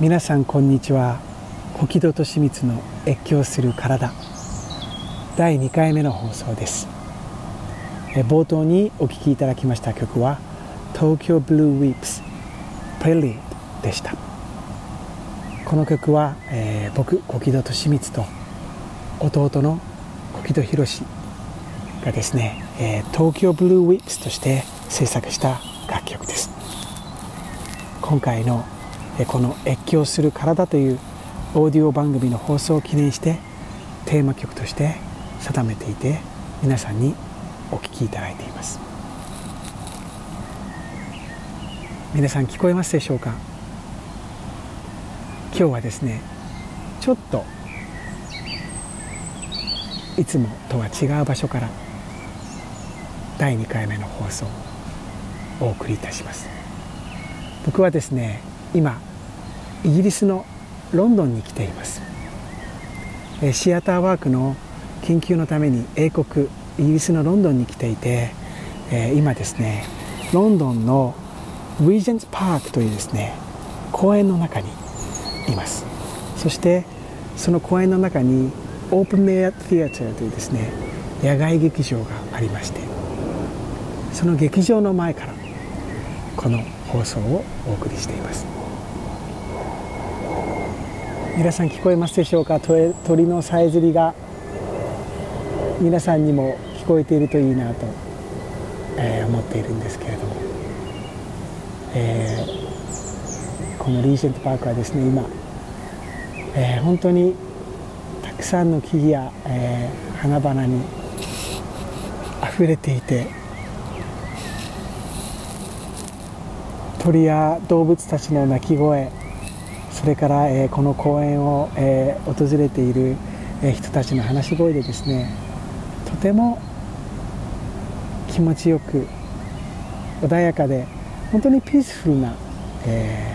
皆さんこんにちは。小木戸と清水の越境する体。第2回目の放送です。冒頭にお聴きいただきました曲は東京ブルーウィープスプレリーでした。この曲は、えー、僕小木戸と清水と弟の小木戸博がですね、えー、東京ブルーウィープスとして制作した楽曲です。今回のこの「越境する体」というオーディオ番組の放送を記念してテーマ曲として定めていて皆さんにお聴きいただいています。皆さん聞こえますでしょうか？今日はですねちょっといつもとは違う場所から第2回目の放送をお送りいたします。僕はですね今イギリスのロンドンに来ています。シアターワークの研究のために英国イギリスのロンドンに来ていて今ですねロンドンのリージェンツパークというですね公園の中にいます。そしてその公園の中にオープンメアティアターというですね野外劇場がありましてその劇場の前からこの放送をお送りしています。皆さん聞こえますでしょうか？鳥のさえずりが皆さんにも聞こえているといいなと、えー、思っているんですけれども、えー、このリージェントパークはですね今、えー、本当にたくさんの木々や、え花々にあふれていて鳥や動物たちの鳴き声それから、えこの公園を、え訪れている、え人たちの話し声でですねとても気持ちよく穏やかで本当にピースフルな、え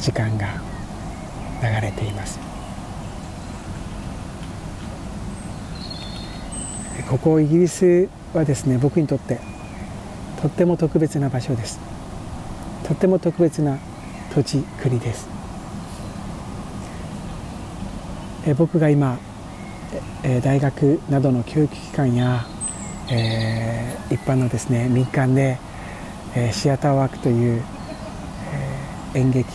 時間が流れています。ここイギリスはですね僕にとってとっても特別な場所です。とっても特別な土地国です。え僕が今え大学などの教育機関や、えー、一般のですね民間で、えシアターワークという、え演劇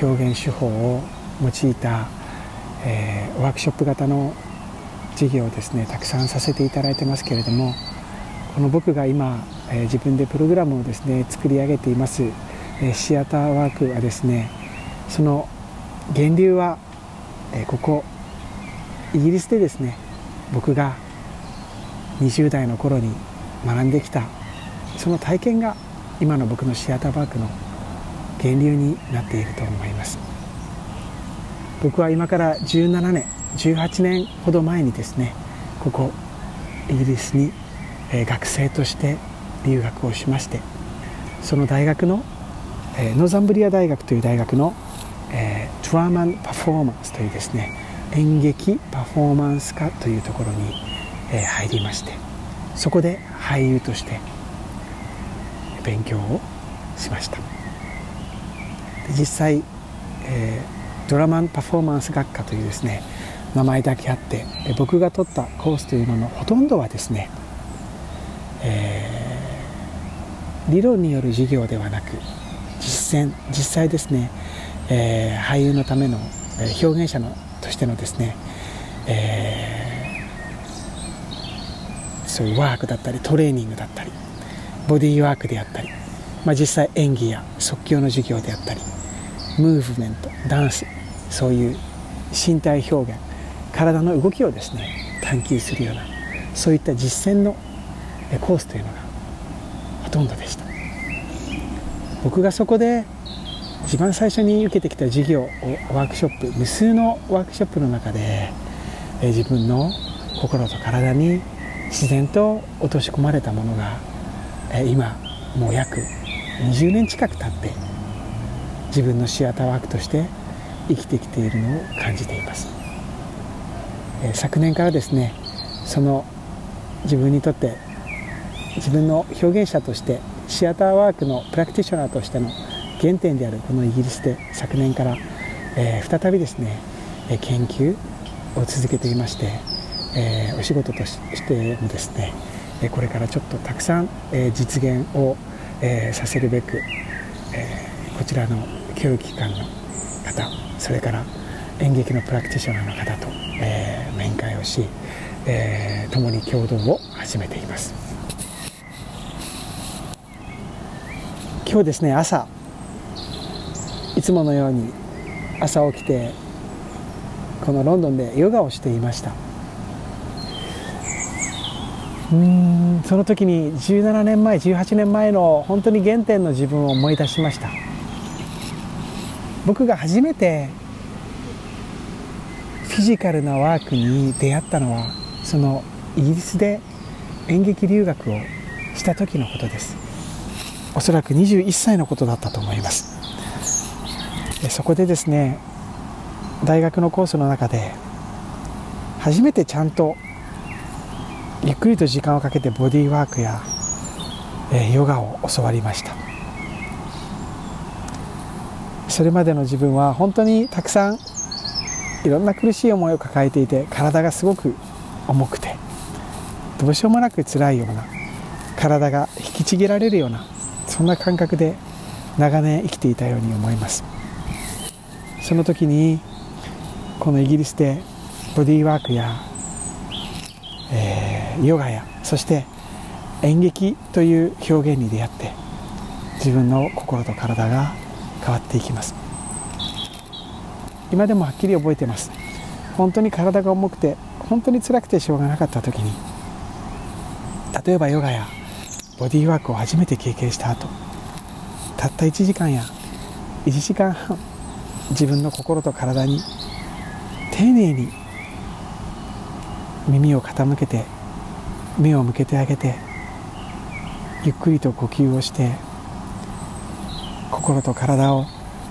表現手法を用いた、えワークショップ型の授業をですねたくさんさせていただいてますけれどもこの僕が今、え自分でプログラムをですね作り上げていますえシアターワークはですねその源流はえここイギリスでですね僕が20代の頃に学んできたその体験が今の僕のシアターワークの源流になっていると思います。僕は今から17年18年ほど前にですねここイギリスに学生として留学をしましてその大学のえノーザンブリア大学という大学の、えー、ドラマンパフォーマンスというですね演劇パフォーマンス科というところに、えー、入りましてそこで俳優として勉強をしました。実際、えー、ドラマンパフォーマンス学科というですね名前だけあって僕が取ったコースというののほとんどはですね、えー、理論による授業ではなく実践実際ですね、えー、俳優のための表現者のとしてのですね、えー、そういうワークだったりトレーニングだったりボディーワークであったり、まあ、実際演技や即興の授業であったりムーブメントダンスそういう身体表現体の動きをですね探求するようなそういった実践のコースというのがほとんどでした。僕がそこで一番最初に受けてきた授業ワークショップ無数のワークショップの中で自分の心と体に自然と落とし込まれたものが今もう約20年近く経って自分のシアターワークとして生きてきているのを感じています。昨年からですねその自分にとって自分の表現者としてシアターワークのプラクティショナーとしての原点であるこのイギリスで昨年からえー、再びですね研究を続けていまして、えー、お仕事としてもですねこれからちょっとたくさん実現をさせるべくこちらの教育機関の方それから演劇のプラクティショナーの方と面会をし共に共同を始めています。今日ですね朝いつものように朝起きてこのロンドンでヨガをしていました。うんその時に17年前18年前の本当に原点の自分を思い出しました。僕が初めてフィジカルなワークに出会ったのはそのイギリスで演劇留学をした時のことです。おそらく21歳のことだったと思います。そこでですね大学のコースの中で初めてちゃんとゆっくりと時間をかけてボディーワークや、えヨガを教わりました。それまでの自分は本当にたくさんいろんな苦しい思いを抱えていて体がすごく重くてどうしようもなく辛いような体が引きちぎられるようなそんな感覚で長年生きていたように思います。その時にこのイギリスでボディーワークや、えー、ヨガやそして演劇という表現に出会って自分の心と体が変わっていきます。今でもはっきり覚えてます。本当に体が重くて本当に辛くてしょうがなかった時に例えばヨガやボディーワークを初めて経験した後たった1時間や1時間半自分の心と体に丁寧に耳を傾けて目を向けてあげてゆっくりと呼吸をして心と体を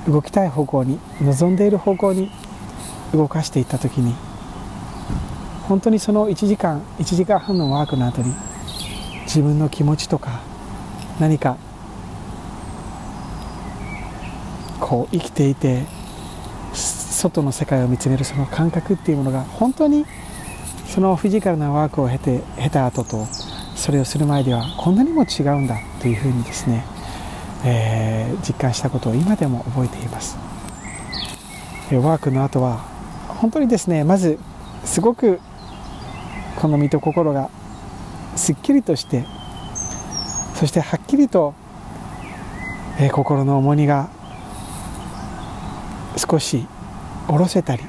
動きたい方向に望んでいる方向に動かしていった時に本当にその1時間1時間半のワークの後に自分の気持ちとか何かこう生きていて外の世界を見つめるその感覚っていうものが本当にそのフィジカルなワークを経て経た後とそれをする前ではこんなにも違うんだというふうにですね、えー、実感したことを今でも覚えています。ワークの後は本当にですねまずすごくこの身と心がすっきりとしてそしてはっきりと、えー、心の重荷が少し下ろせたり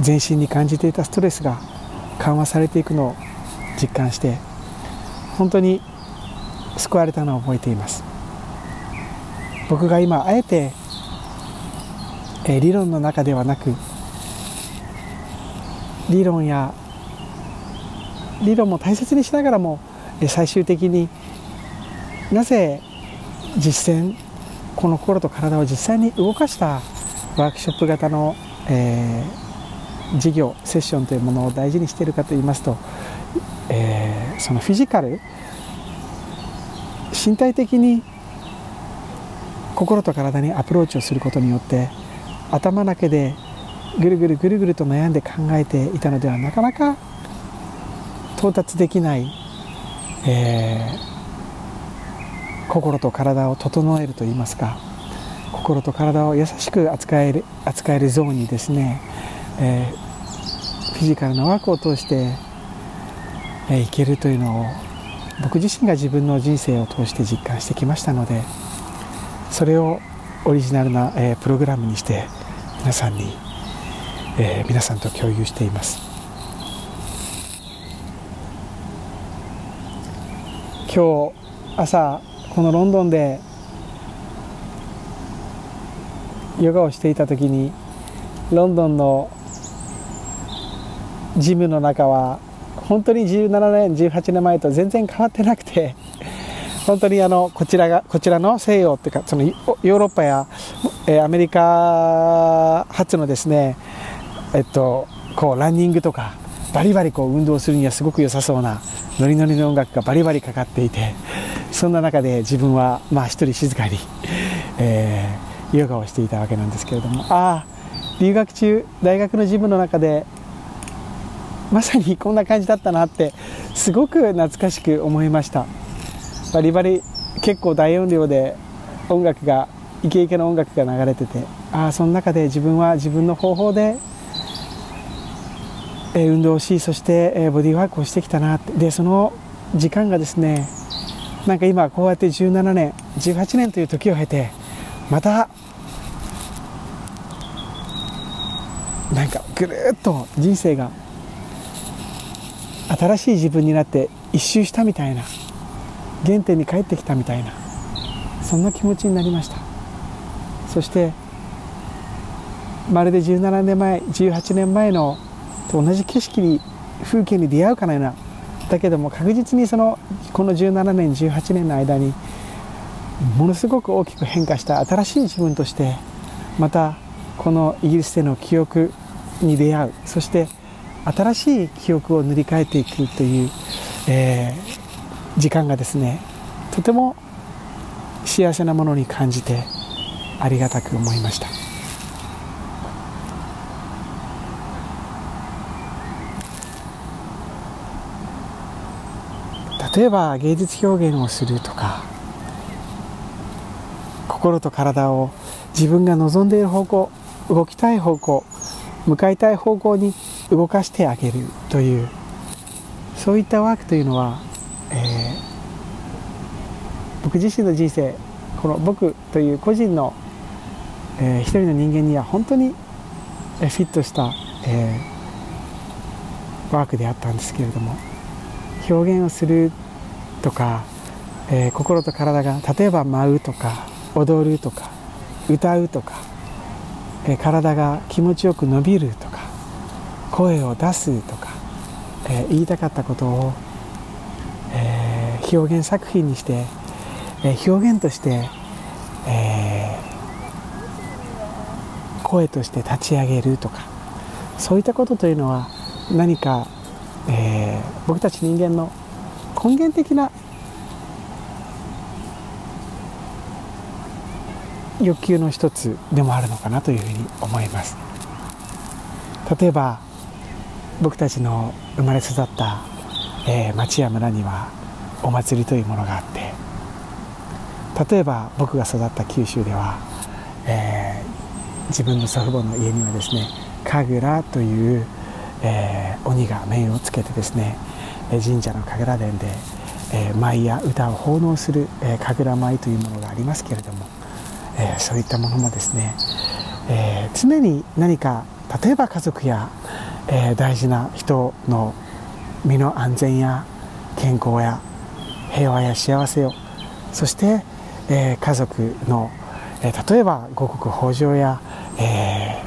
全身に感じていたストレスが緩和されていくのを実感して本当に救われたのを覚えています。僕が今あえて、えー、理論の中ではなく理論や理論も大切にしながらも最終的になぜ実践この心と体を実際に動かしたワークショップ型の、えー、授業セッションというものを大事にしているかといいますと、えー、そのフィジカル身体的に心と体にアプローチをすることによって頭だけでぐるぐるぐるぐると悩んで考えていたのではなかなか到達できない、えー、心と体を整えるといいますか心と体を優しく扱える扱えるゾーンにですね、えー、フィジカルなワークを通して、えー、いけるというのを僕自身が自分の人生を通して実感してきましたのでそれをオリジナルな、えー、プログラムにして皆さんに、えー、皆さんと共有しています。今日朝このロンドンでヨガをしていた時にロンドンのジムの中は本当に17年18年前と全然変わってなくて本当にあのこちらがこちらの西洋っていうかそのヨーロッパや、えアメリカ発のですねえっとこうランニングとかバリバリこう運動するにはすごく良さそうなノリノリの音楽がバリバリかかっていてそんな中で自分はまあ一人静かに、えーヨガをしていたわけなんですけれども。ああ留学中大学のジムの中でまさにこんな感じだったなってすごく懐かしく思いました。バリバリ結構大音量で音楽がイケイケの音楽が流れててああその中で自分は自分の方法で、え運動をしそして、えボディーワークをしてきたなって。でその時間がですねなんか今こうやって17年18年という時を経てまた。なんかぐるっと人生が。新しい自分になって一周したみたいな。原点に帰ってきたみたいな。そんな気持ちになりました。そしてまるで17年前18年前のと同じ景色に風景に出会うかのような。だけども確実にそのこの17年18年の間にものすごく大きく変化した新しい自分としてまたこのイギリスでの記憶に出会う。そして新しい記憶を塗り替えていくという、えー、時間がですねとても幸せなものに感じてありがたく思いました。例えば芸術表現をするとか心と体を自分が望んでいる方向動きたい方向向かいたい方向に動かしてあげるというそういったワークというのは、えー、僕自身の人生この僕という個人の、えー、一人の人間には本当にフィットした、えー、ワークであったんですけれども表現をするとか、えー、心と体が例えば舞うとか踊るとか歌うとか、え、体が気持ちよく伸びるとか声を出すとか、え、言いたかったことを、え、表現作品にして、え、表現として、え、声として立ち上げるとかそういったことというのは何か、え、僕たち人間の根源的な欲求の一つでもあるのかなというふうに思います。例えば僕たちの生まれ育った、えー、町や村にはお祭りというものがあって例えば僕が育った九州では、えー、自分の祖父母の家にはですね神楽という、えー、鬼が面をつけてですね神社の神楽殿で、えー、舞や歌を奉納する、えー、神楽舞というものがありますけれども、えー、そういったものもですね、え常に何か例えば家族やえー、大事な人の身の安全や健康や平和や幸せをそして、えー、家族の、えー、例えば五穀豊穣や、え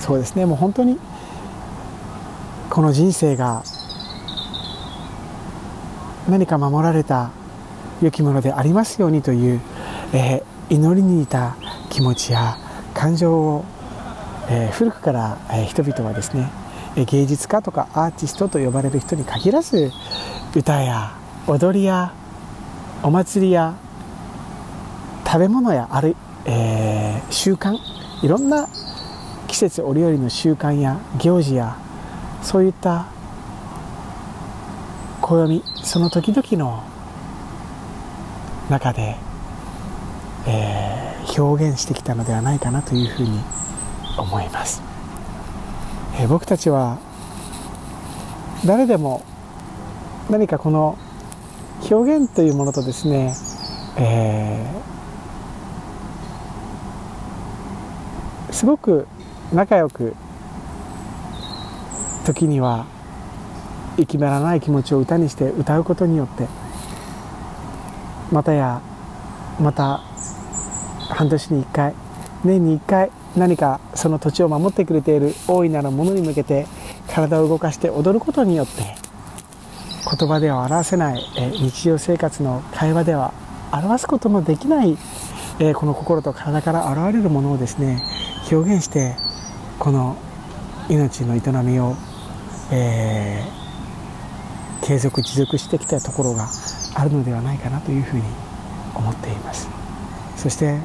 そうですねもう本当にこの人生が何か守られた良きものでありますようにという、え祈りに似た気持ちや感情をえー、古くから、えー、人々はですね芸術家とかアーティストと呼ばれる人に限らず歌や踊りやお祭りや食べ物やある、えー、習慣いろんな季節折々の習慣や行事やそういった暦その時々の中で、えー、表現してきたのではないかなというふうに思います、えー、僕たちは誰でも何かこの表現というものとですね、えー、すごく仲良く時には息めらない気持ちを歌にして歌うことによってまたやまた半年に1回年に1回何かその土地を守ってくれている大いなるものに向けて体を動かして踊ることによって言葉では表せない日常生活の会話では表すことのできないこの心と体から現れるものをですね表現してこの命の営みを、えー、継続持続してきたところがあるのではないかなというふうに思っています。そして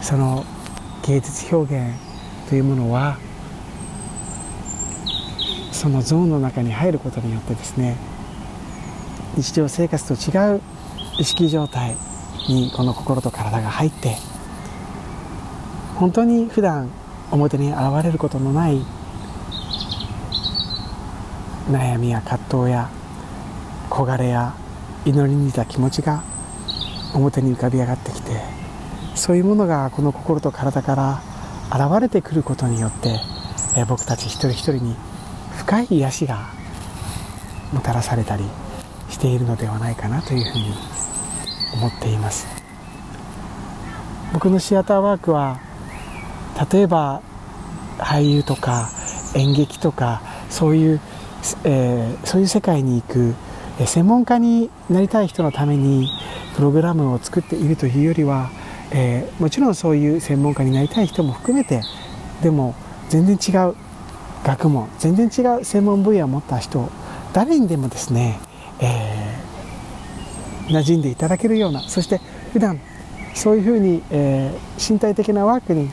その芸術表現というものはそのゾーンの中に入ることによってですね日常生活と違う意識状態にこの心と体が入って本当に普段表に現れることのない悩みや葛藤や焦がれや祈りに似た気持ちが表に浮かび上がってきてそういうものがこの心と体から現れてくることによって、え僕たち一人一人に深い癒しがもたらされたりしているのではないかなというふうに思っています。僕のシアターワークは例えば俳優とか演劇とかそういう、えー、そういう世界に行く専門家になりたい人のためにプログラムを作っているというよりは、えー、もちろんそういう専門家になりたい人も含めてでも全然違う学問全然違う専門分野を持った人誰にでもですね、えー、馴染んでいただけるようなそして普段そういうふうに、えー、身体的なワークに、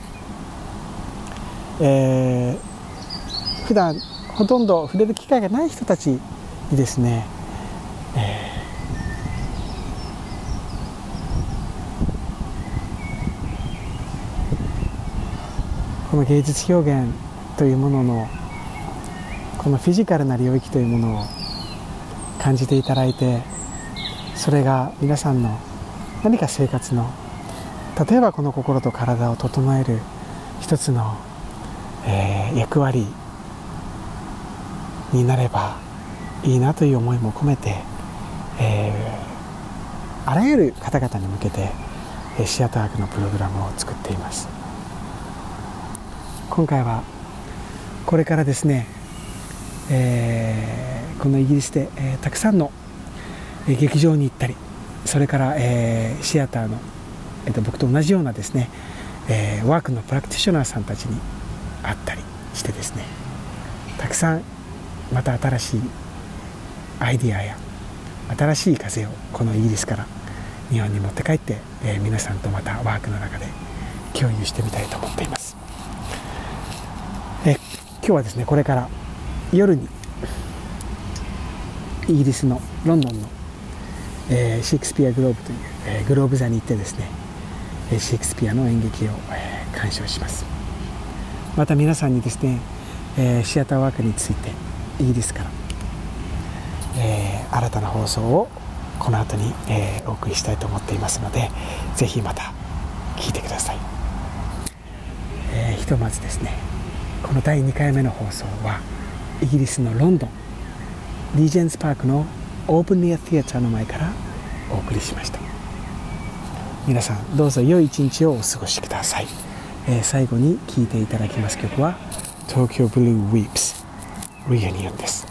えー、普段ほとんど触れる機会がない人たちにですね、この芸術表現というもののこのフィジカルな領域というものを感じていただいてそれが皆さんの何か生活の例えばこの心と体を整える一つの、えー、役割になればいいなという思いも込めて、えー、あらゆる方々に向けてシアターワークのプログラムを作っています。今回はこれからですねえー、このイギリスで、えー、たくさんの、劇場に行ったりそれから、えー、シアターの、えーと、僕と同じようなですね、えー、ワークのプラクティショナーさんたちに会ったりしてですねたくさんまた新しいアイディアや新しい風をこのイギリスから日本に持って帰って、えー、皆さんとまたワークの中で共有してみたいと思っています。今日はですねこれから夜にイギリスのロンドンの、えー、シェイクスピアグローブという、えー、グローブ座に行ってですねシェイクスピアの演劇を、えー、鑑賞します。また皆さんにですね、えー、シアターワークについてイギリスから、えー、新たな放送をこの後に、えー、お送りしたいと思っていますのでぜひまた聞いてください、えー、ひとまずですねこの第2回目の放送はイギリスのロンドンリージェンスパークのオープンニア・ティアターの前からお送りしました。皆さんどうぞ良い一日をお過ごしください、えー、最後に聴いていただきます曲は東京ブルーウィープス Reunion です。